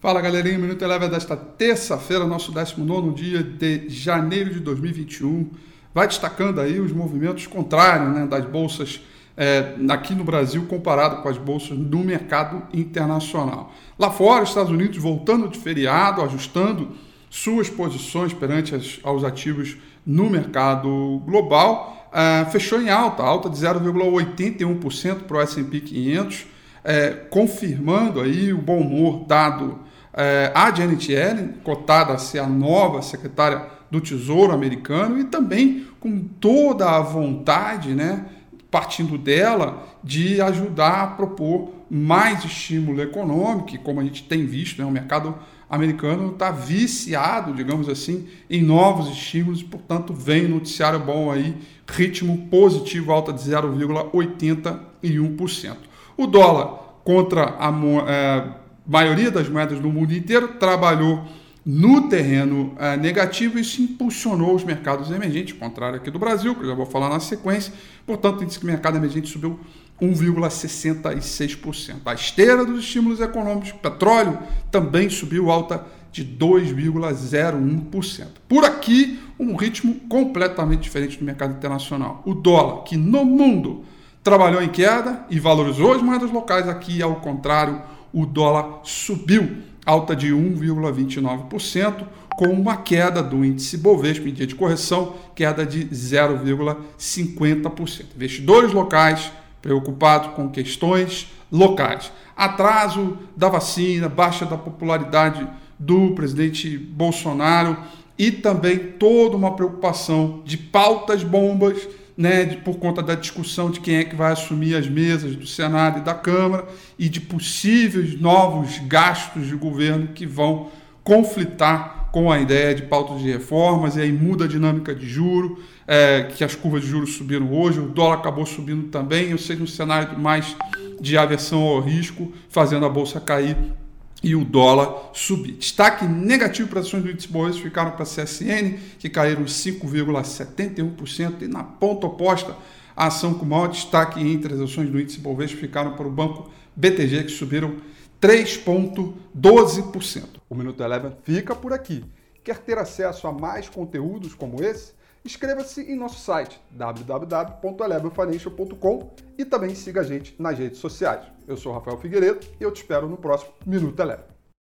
Fala galerinha, Minuto Eleva desta terça-feira, nosso 19 dia de janeiro de 2021. Vai destacando aí os movimentos contrários né, das bolsas é, aqui no Brasil comparado com as bolsas no mercado internacional. Lá fora, Estados Unidos voltando de feriado, ajustando suas posições perante as, aos ativos no mercado global, é, fechou em alta, alta de 0,81% para o S&P 500, é, confirmando aí o bom humor dado é, a Janet Yellen, cotada a ser a nova secretária do Tesouro americano, e também com toda a vontade, né, partindo dela, de ajudar a propor mais estímulo econômico, como a gente tem visto, né, o mercado americano está viciado, digamos assim, em novos estímulos, portanto, vem noticiário bom aí, ritmo positivo, alta de 0,81%. O dólar contra a, é, maioria das moedas do mundo inteiro trabalhou no terreno uh, negativo e isso impulsionou os mercados emergentes, contrário aqui do Brasil, que eu já vou falar na sequência. Portanto, diz que o mercado emergente subiu 1,66%. A esteira dos estímulos econômicos, petróleo também subiu alta de 2,01%. Por aqui, um ritmo completamente diferente do mercado internacional. O dólar, que no mundo trabalhou em queda e valorizou as moedas locais, aqui, ao contrário, o dólar subiu, alta de 1,29%, com uma queda do índice Bovespa em dia de correção, queda de 0,50%. Investidores locais preocupados com questões locais. Atraso da vacina, baixa da popularidade do presidente Bolsonaro e também toda uma preocupação de pautas bombas né, de, por conta da discussão de quem é que vai assumir as mesas do Senado e da Câmara e de possíveis novos gastos de governo que vão conflitar com a ideia de pautas de reformas, e aí muda a dinâmica de juro, é, que as curvas de juros subiram hoje, o dólar acabou subindo também, ou seja, um cenário mais de aversão ao risco, fazendo a bolsa cair e o dólar subir. Destaque negativo para as ações do índice Bovespa ficaram para a CSN, que caíram 5,71%, e na ponta oposta, a ação com maior destaque entre as ações do índice Bovespa ficaram para o banco BTG, que subiram 3,12%. O Minuto Eleven fica por aqui. Quer ter acesso a mais conteúdos como esse? Inscreva-se em nosso site www.elevenfinancial.com e também siga a gente nas redes sociais. Eu sou Rafael Figueiredo e eu te espero no próximo Minuto Eleve.